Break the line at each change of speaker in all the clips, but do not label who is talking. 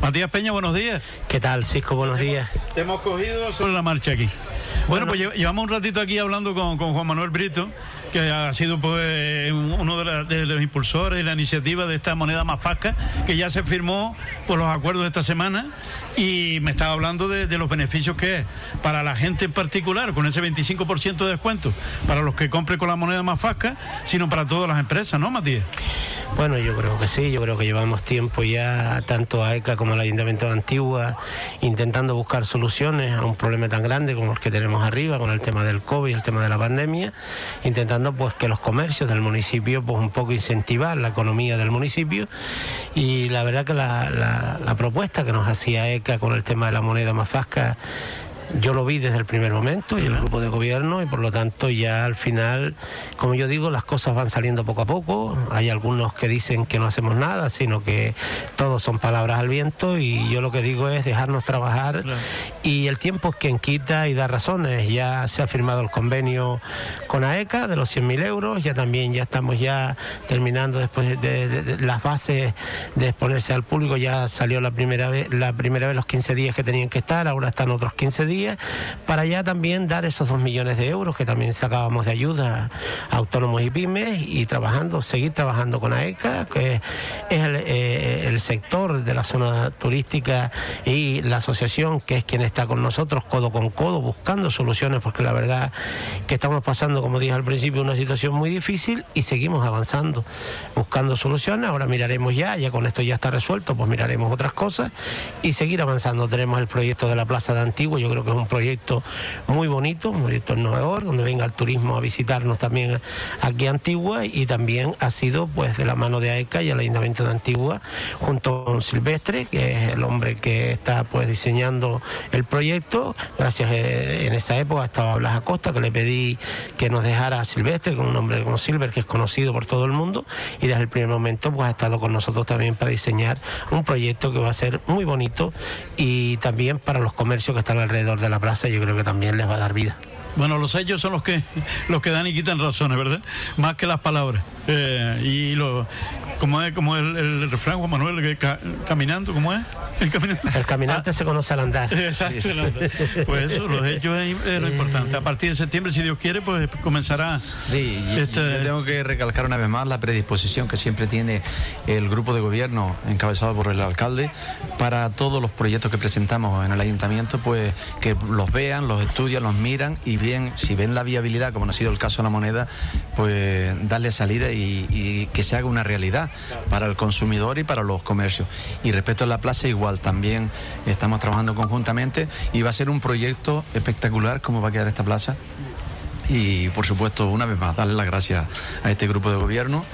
Matías Peña, buenos días.
¿Qué tal, Cisco? Buenos días.
Te hemos cogido sobre la marcha aquí. Bueno, pues llevamos un ratito aquí hablando con, Juan Manuel Brito, que ha sido pues, uno de, los impulsores de la iniciativa de esta moneda más fasca, que ya se firmó por los acuerdos de esta semana y me estaba hablando de, los beneficios que es para la gente en particular, con ese 25% de descuento, para los que compren con la moneda más fasca, sino para todas las empresas, ¿no, Matías?
Bueno, yo creo que sí, yo creo que llevamos tiempo ya, tanto a ECA como al Ayuntamiento de Antigua, intentando buscar soluciones a un problema tan grande como el que tenemos arriba, con el tema del COVID, el tema de la pandemia, intentando pues que los comercios del municipio pues un poco incentivar la economía del municipio. Y la verdad que la, la propuesta que nos hacía ECA con el tema de la moneda más fasca yo lo vi desde el primer momento y el grupo de gobierno y por lo tanto ya al final, como yo digo, las cosas van saliendo poco a poco. Hay algunos que dicen que no hacemos nada, sino que todos son palabras al viento y yo lo que digo es dejarnos trabajar. Y el tiempo es quien quita y da razones. Ya se ha firmado el convenio con AECA de los 100.000 euros, ya también ya estamos ya terminando después de, las bases de exponerse al público, ya salió la primera vez, la primera vez los 15 días que tenían que estar, ahora están otros 15 días para ya también dar esos dos millones de euros que también sacábamos de ayuda a autónomos y pymes y trabajando, seguir trabajando con AECA, que es eh, el, sector de la zona turística y la asociación, que es quien está con nosotros codo con codo buscando soluciones, porque la verdad que estamos pasando, como dije al principio, una situación muy difícil y seguimos avanzando, buscando soluciones. Ahora miraremos ya, ya con esto ya está resuelto, pues miraremos otras cosas y seguir avanzando. Tenemos el proyecto de la Plaza de Antigua, yo creo que es un proyecto muy bonito, un proyecto innovador, donde venga el turismo a visitarnos también aquí a Antigua y también ha sido pues de la mano de AECA y el Ayuntamiento de Antigua junto con Silvestre, que es el hombre que está pues diseñando el proyecto. Gracias eh, en esa época estaba Blas Acosta, que le pedí que nos dejara a Silvestre, con un hombre como Silver, que es conocido por todo el mundo, y desde el primer momento pues ha estado con nosotros también para diseñar un proyecto que va a ser muy bonito y también para los comercios que están alrededor de la plaza yo creo que también les va a dar vida.
Bueno, los hechos son los que los que dan y quitan razones, ¿verdad? Más que las palabras. Eh, y lo, como es como el, el refrán Juan Manuel que caminando cómo es
el caminante, el caminante se conoce al andar.
Exacto pues eso los hechos es, lo importante. A partir de septiembre si Dios quiere pues comenzará
sí este... yo tengo que recalcar una vez más la predisposición que siempre tiene el grupo de gobierno encabezado por el alcalde para todos los proyectos que presentamos en el ayuntamiento pues que los vean los estudian los miran y bien si ven la viabilidad como no ha sido el caso de la moneda pues darle salida y, y que se haga una realidad para el consumidor y para los comercios. Y respecto a la plaza, igual también estamos trabajando conjuntamente y va a ser un proyecto espectacular cómo va a quedar esta plaza y por supuesto, una vez más, darle las gracias a este grupo de gobierno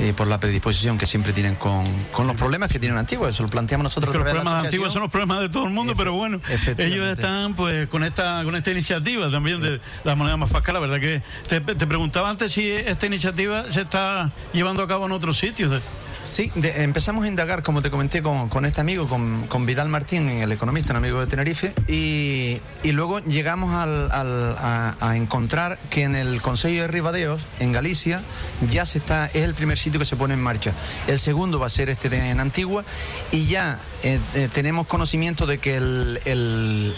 eh, por la predisposición que siempre tienen con, con, los problemas que tienen Antigua. Eso lo planteamos nosotros.
los problemas de Antigua son los problemas de todo el mundo, pero bueno, ellos están pues con esta con esta iniciativa también de la moneda más fasca. La verdad que te, te preguntaba antes si esta iniciativa se está llevando a cabo en otros sitios.
Sí, empezamos a indagar, como te comenté, con, este amigo, con, Vidal Martín, el economista, un amigo de Tenerife, y, luego llegamos a, encontrar que en el Consejo de Ribadeos, en Galicia, ya se está, es el primer sitio que se pone en marcha. El segundo va a ser este en Antigua, y ya eh, eh, tenemos conocimiento de que el,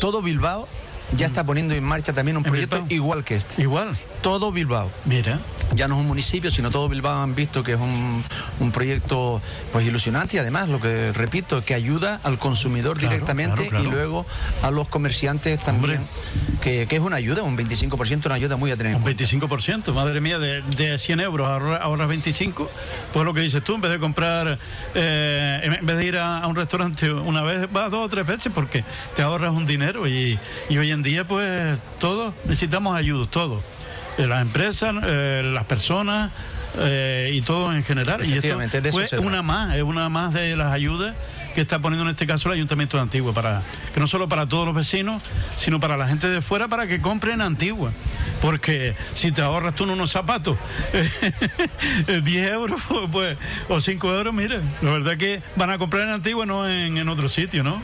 todo Bilbao ya está poniendo en marcha también un proyecto igual que este.
Igual.
Todo Bilbao.
Mira
ya no es un municipio, sino todo Bilbao han visto que es un, un proyecto pues ilusionante y además lo que repito, que ayuda al consumidor directamente y luego a los comerciantes también, que, es una ayuda, un 25%, una ayuda muy a tener.
Un 25%, madre mía, de, de 100 euros ahorras 25, pues lo que dices tú, en vez de comprar, eh, en vez de ir a, un restaurante una vez, vas dos o tres veces porque te ahorras un dinero y, y hoy en día pues todos necesitamos ayuda, todos las empresas, eh, las personas eh, y todo en general. Y esto fue una más, es una más de las ayudas que está poniendo en este caso el Ayuntamiento de Antigua, para que no solo para todos los vecinos, sino para la gente de fuera, para que compren Antigua. Porque si te ahorras tú unos zapatos, 10 euros pues, o 5 euros, mire, la verdad que van a comprar en Antigua, no en, en otro sitio, ¿no?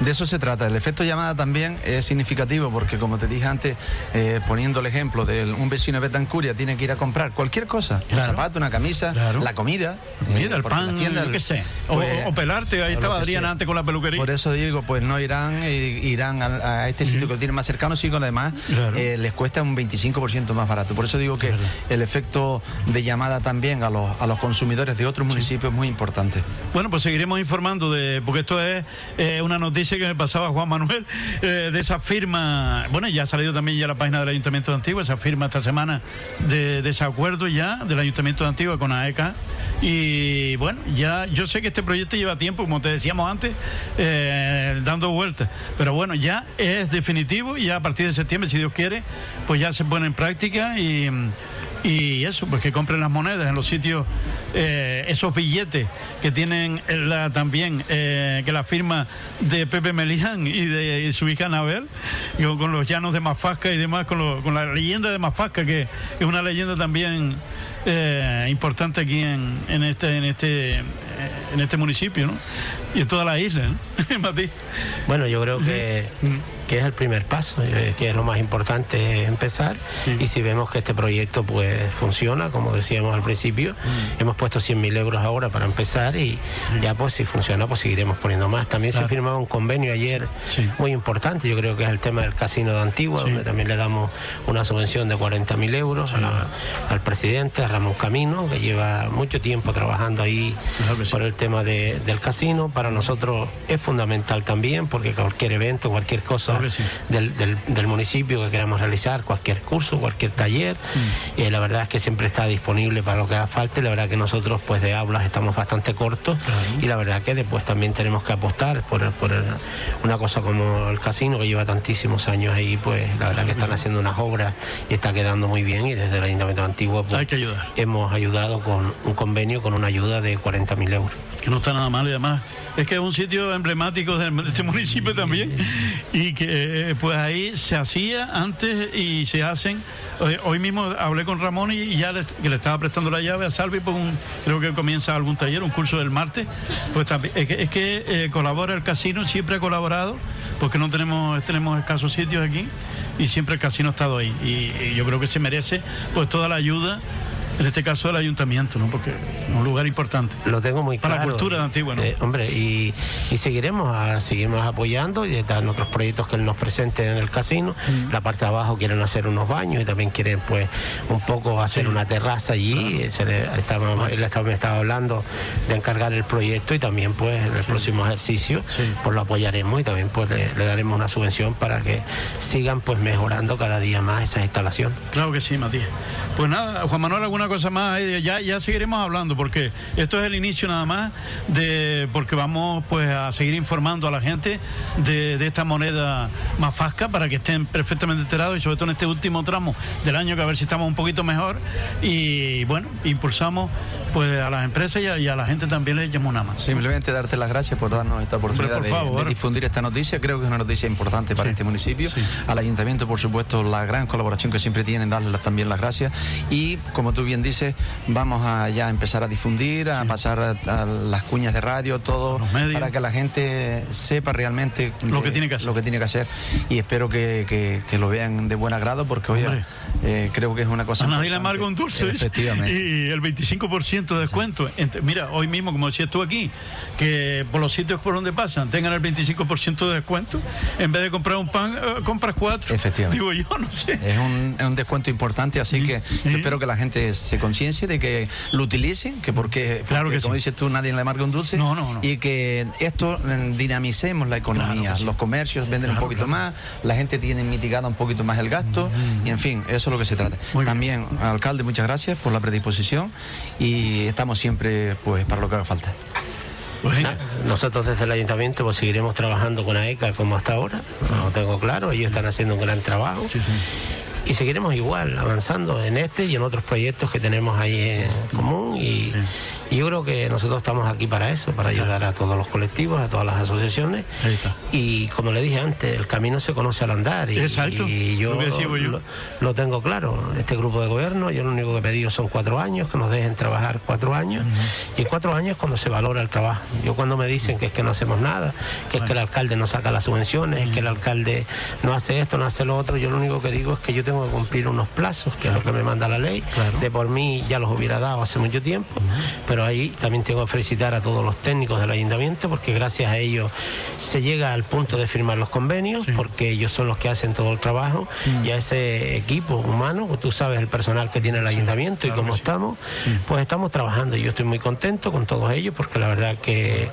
De eso se trata. El efecto llamada también es significativo porque, como te dije antes, eh, poniendo el ejemplo de un vecino de Betancuria tiene que ir a comprar cualquier cosa, un zapato, una camisa, la comida,
Mira, el pan, tienda, qué sé, o, pelarte, ahí estaba Adrián antes con la peluquería.
Por eso digo, pues no irán, irán a, este sitio que tiene más cercano, sino además les cuesta un 25% más barato. Por eso digo que el efecto de llamada también a los, a los consumidores de otros municipios es muy importante.
Bueno, pues seguiremos informando de, porque esto es eh, una noticia que me pasaba Juan Manuel, eh, de esa firma, bueno, ya ha salido también ya la página del Ayuntamiento de Antigua, esa firma esta semana de, de ese acuerdo ya del Ayuntamiento de Antigua con AECA. Y bueno, ya yo sé que este proyecto lleva tiempo, como te decíamos antes, eh, dando vueltas. Pero bueno, ya es definitivo y ya a partir de septiembre, si Dios quiere, pues ya se pone en práctica y y eso, pues que compren las monedas en los sitios, eh, esos billetes que tienen la, también, eh, que la firma de Pepe Melián y de su hija Anabel, con los llanos de Mafasca y demás, con, con la leyenda de Mafasca, que es una leyenda también eh, importante aquí en, en, este en este en este municipio. Y en toda la isla, ¿no?
bueno, yo creo que que es el primer paso, eh, que es lo más importante empezar. Y si vemos que este proyecto pues funciona, como decíamos al principio, mm. hemos puesto 100.000 euros ahora para empezar y ya pues si funciona pues seguiremos poniendo más. También se firmaba un convenio ayer muy importante, yo creo que es el tema del casino de Antigua, donde también le damos una subvención de 40.000 euros al presidente, a Ramón Camino, que lleva mucho tiempo trabajando ahí por el tema del casino. Para nosotros es fundamental también porque cualquier evento, cualquier cosa del, municipio que queramos realizar, cualquier curso, cualquier taller. Mm. Eh, la verdad es que siempre está disponible para lo que haga falta. la verdad que nosotros, pues de aulas, estamos bastante cortos. Y la verdad que después también tenemos que apostar por, por una cosa como el casino, que lleva tantísimos años ahí, pues la verdad que están haciendo unas obras y está quedando muy bien. Y desde el Ayuntamiento Antiguo, pues, hemos ayudado con un convenio con una ayuda de 40.000 euros
que no está nada mal y además es que es un sitio emblemático de, este municipio también. Y que eh, pues ahí se hacía antes y se hacen. Hoy, mismo hablé con Ramón y, ya le, estaba prestando la llave a Salvi por un creo que comienza algún taller un curso del martes. Pues también, es que, es que eh, colabora el casino siempre ha colaborado porque no tenemos tenemos escasos sitios aquí y siempre el casino ha estado ahí. Y, y yo creo que se merece pues toda la ayuda en este caso el ayuntamiento, ¿no? Porque es un lugar importante.
Lo tengo muy
claro. Para la cultura de Antigua, ¿no?
Eh, hombre, y, seguiremos a, seguimos apoyando y están otros proyectos que él nos presente en el casino. Mm. La parte de abajo quieren hacer unos baños y también quieren, pues, un poco hacer una terraza allí. estaba, él estaba, me estaba hablando de encargar el proyecto y también, pues, en el próximo ejercicio, pues lo apoyaremos y también, pues, le, daremos una subvención para que sigan, pues, mejorando cada día más esa instalación.
Claro que sí, Matías. Pues nada, Juan Manuel, ¿alguna cosa más, ya, ya seguiremos hablando porque esto es el inicio nada más de porque vamos pues a seguir informando a la gente de, de esta moneda más fasca para que estén perfectamente enterados y sobre todo en este último tramo del año que a ver si estamos un poquito mejor y bueno, impulsamos pues a las empresas y a, la gente también le llamo una más.
Simplemente darte las gracias por darnos esta oportunidad de, difundir esta noticia. Creo que es una noticia importante para este municipio. Al ayuntamiento, por supuesto, la gran colaboración que siempre tienen, darles también las gracias. Y como tú bien dices, vamos a ya empezar a difundir, a pasar a, las cuñas de radio, todo, para que la gente sepa realmente
lo que tiene que hacer.
Lo que tiene que hacer. Y espero que, lo vean de buen agrado, porque hoy eh, creo que es una cosa.
A nadie le amarga un dulce.
Efectivamente.
Y el 25% de descuento. Mira, hoy mismo, como decías tú aquí, que por los sitios por donde pasan tengan el 25% de descuento, en vez de comprar un pan, eh, compras cuatro.
Efectivamente.
Digo yo, no sé.
Es un, es un descuento importante, así que espero que la gente se conciencie de que lo utilicen, que porque, claro que como dices tú, nadie le marca un dulce.
No, no,
Y que esto mm, dinamicemos la economía. Los comercios venden un poquito más, la gente tiene mitigado un poquito más el gasto, y en fin, eso es lo que se trata. También, alcalde, muchas gracias por la predisposición y estamos siempre pues para lo que haga falta.
Pues nosotros desde el ayuntamiento pues seguiremos trabajando con AECA como hasta ahora, lo tengo claro, ellos están haciendo un gran trabajo. Y seguiremos igual, avanzando en este y en otros proyectos que tenemos ahí en común y, Y yo creo que nosotros estamos aquí para eso, para ayudar a todos los colectivos, a todas las asociaciones. Y como le dije antes, el camino se conoce al andar. Y,
Exacto.
y yo, lo, tengo claro. Este grupo de gobierno, yo lo único que he pedido son cuatro años, que nos dejen trabajar cuatro años. Y cuatro años cuando se valora el trabajo. Yo cuando me dicen que es que no hacemos nada, que es que el alcalde no saca las subvenciones, que el alcalde no hace esto, no hace lo otro, yo lo único que digo es que yo tengo que cumplir unos plazos, que es lo que me manda la ley. De por mí ya los hubiera dado hace mucho tiempo, pero ahí también tengo que felicitar a todos los técnicos del ayuntamiento porque gracias a ellos se llega al punto de firmar los convenios, porque ellos son los que hacen todo el trabajo y a ese equipo humano, tú sabes el personal que tiene el ayuntamiento y cómo estamos, pues estamos trabajando. y Yo estoy muy contento con todos ellos porque la verdad que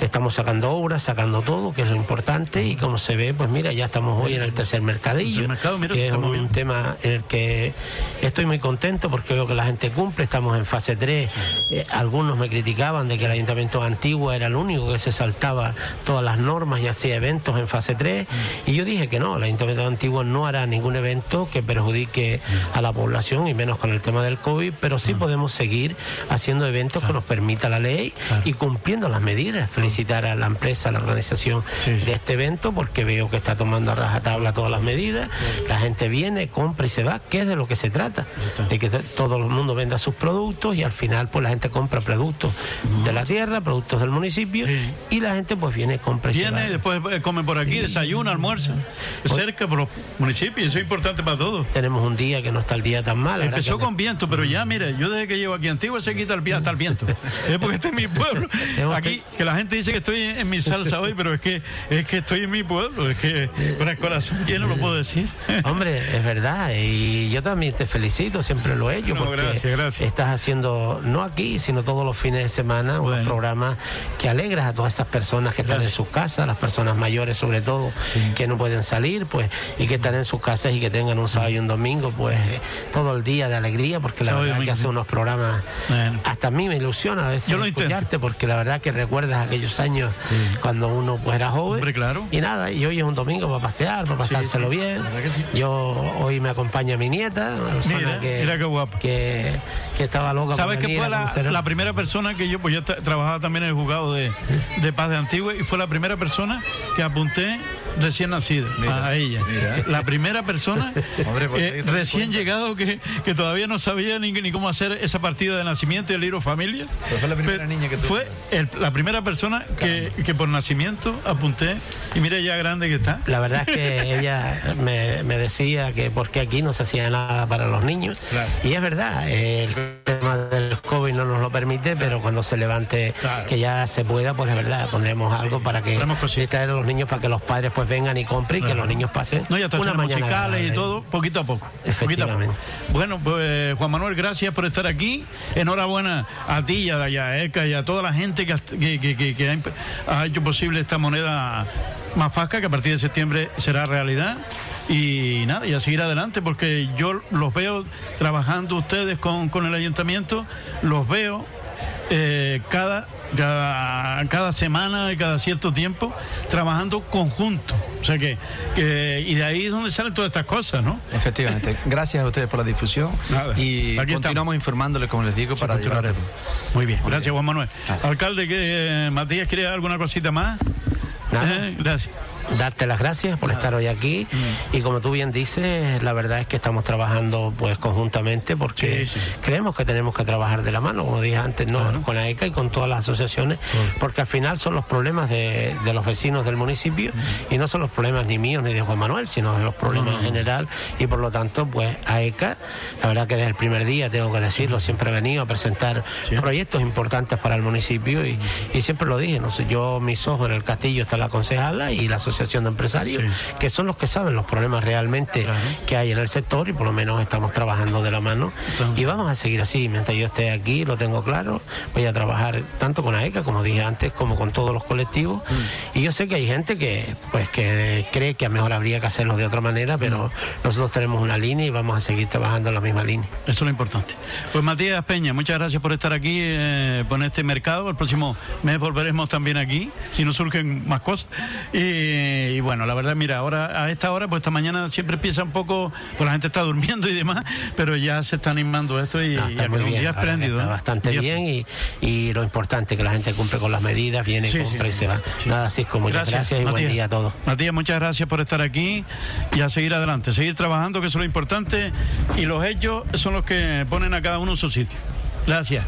estamos sacando obras, sacando todo, que es lo importante y como se ve, pues mira, ya estamos hoy en el tercer mercadillo, que es un tema en el que estoy muy contento porque veo que la gente cumple, estamos en fase 3, eh, algunos me criticaban de que el ayuntamiento antiguo era el único que se saltaba todas las normas y hacía eventos en fase 3 y yo dije que no, el ayuntamiento antiguo no hará ningún evento que perjudique a la población y menos con el tema del COVID, pero sí podemos seguir haciendo eventos que nos permita la ley y cumpliendo las medidas. Felicitar a la empresa, a la organización de este evento porque veo que está tomando a rajatabla todas las medidas, la gente viene, compra y se va, que es de lo que se trata, de que todo el mundo venda sus productos y al final pues la gente compra productos de la tierra, productos del municipio y la gente pues viene, compra
viene, después eh, come por aquí, desayuna, almuerza, cerca por los municipios, eso es importante para todos.
Tenemos un día que no está el día tan mal.
Empezó con viento, pero ya, mire, yo desde que llevo aquí Antigua se quita el pie hasta el viento. es porque este es mi pueblo. Aquí, que la gente dice que estoy en mi salsa hoy, pero es que es que estoy en mi pueblo, es que con el corazón lleno lo puedo decir.
Hombre, es verdad, y yo también te felicito, siempre lo he hecho, porque estás haciendo, no aquí, sino todos los fines de semana, un programa que alegras a todas esas personas que están en sus casas, las personas mayores sobre todo, que no pueden salir, pues, y que están en sus casas y que tengan un sábado y un domingo, pues, todo el día de alegría, porque la verdad que hace unos programas, hasta a mí me ilusiona a veces escucharte, porque la verdad que recuerdas aquellos años cuando uno pues era joven.
claro.
Y nada, y hoy es un domingo para pasear, para pasárselo bien. Yo hoy me acompaña mi nieta,
mira, que, mira qué guapa.
Que, estaba loca.
¿Sabes que fue la, primera persona que yo, pues yo trabajaba también en el juzgado de, de Paz de Antigua y fue la primera persona que apunté recién nacida, a ella. La primera persona eh, recién llegado que, que, todavía no sabía ni, ni, cómo hacer esa partida de nacimiento y el libro familia.
fue la primera niña que
Fue la primera persona que, que, por nacimiento apunté y mira ya grande que está.
La verdad es que ella me, me, decía que porque aquí no se hacía nada para los niños. Y es verdad, el tema del COVID no nos lo permite, pero cuando se levante que ya se pueda, pues es verdad, pondremos algo para que traer a los niños para que los padres pues vengan y compren y que los niños pasen
no, ya una mañana musicales y todo, poquito a poco.
Efectivamente.
Bueno, pues Juan Manuel, gracias por estar aquí. Enhorabuena a ti y a, y y a toda la gente que, que, ha, hecho posible esta moneda más fasca, que a partir de septiembre será realidad y nada, y a seguir adelante porque yo los veo trabajando ustedes con, con el ayuntamiento, los veo eh, cada, cada, semana y cada cierto tiempo trabajando conjunto. O sea que, y de ahí es donde salen todas estas cosas, ¿no?
Efectivamente. Gracias a ustedes por la difusión. y continuamos informándoles, como les digo, para llevar.
Muy bien. Gracias, Juan Manuel. Alcalde, que Matías, ¿quiere alguna cosita más?
Eh, gracias darte las gracias por estar hoy aquí. Y como tú bien dices, la verdad es que estamos trabajando pues conjuntamente porque creemos que tenemos que trabajar de la mano, como dije antes, no con la ECA y con todas las asociaciones, porque al final son los problemas de, los vecinos del municipio y no son los problemas ni míos ni de Juan Manuel, sino los problemas en general. Y por lo tanto pues a ECA, la verdad que desde el primer día tengo que decirlo, siempre he venido a presentar proyectos importantes para el municipio y, siempre lo dije, no sé, yo mis ojos en el castillo está la concejala y la asociación asociación de empresarios, que son los que saben los problemas realmente que hay en el sector y por lo menos estamos trabajando de la mano. Y vamos a seguir así, mientras yo esté aquí, lo tengo claro, voy a trabajar tanto con AECA, como dije antes, como con todos los colectivos. Mm. Y yo sé que hay gente que, pues, que cree que a mejor habría que hacerlo de otra manera, pero mm. nosotros tenemos una línea y vamos a seguir trabajando en la misma línea.
Eso es lo importante. Pues Matías Peña, muchas gracias por estar aquí, eh, por este mercado. El próximo mes volveremos también aquí, si no surgen más cosas. Y Y, bueno, la verdad, mira, ahora a esta hora, pues esta mañana siempre empieza un poco, pues la gente está durmiendo y demás, pero ya se está animando esto y,
está muy bien, espléndido. Está bastante bien y, lo importante que la gente cumple con las medidas, viene, compra y se va. Nada, así es como muchas gracias, y buen día a todos.
Matías, muchas gracias por estar aquí y a seguir adelante, seguir trabajando, que eso es lo importante, y los hechos son los que ponen a cada uno en su sitio. Gracias.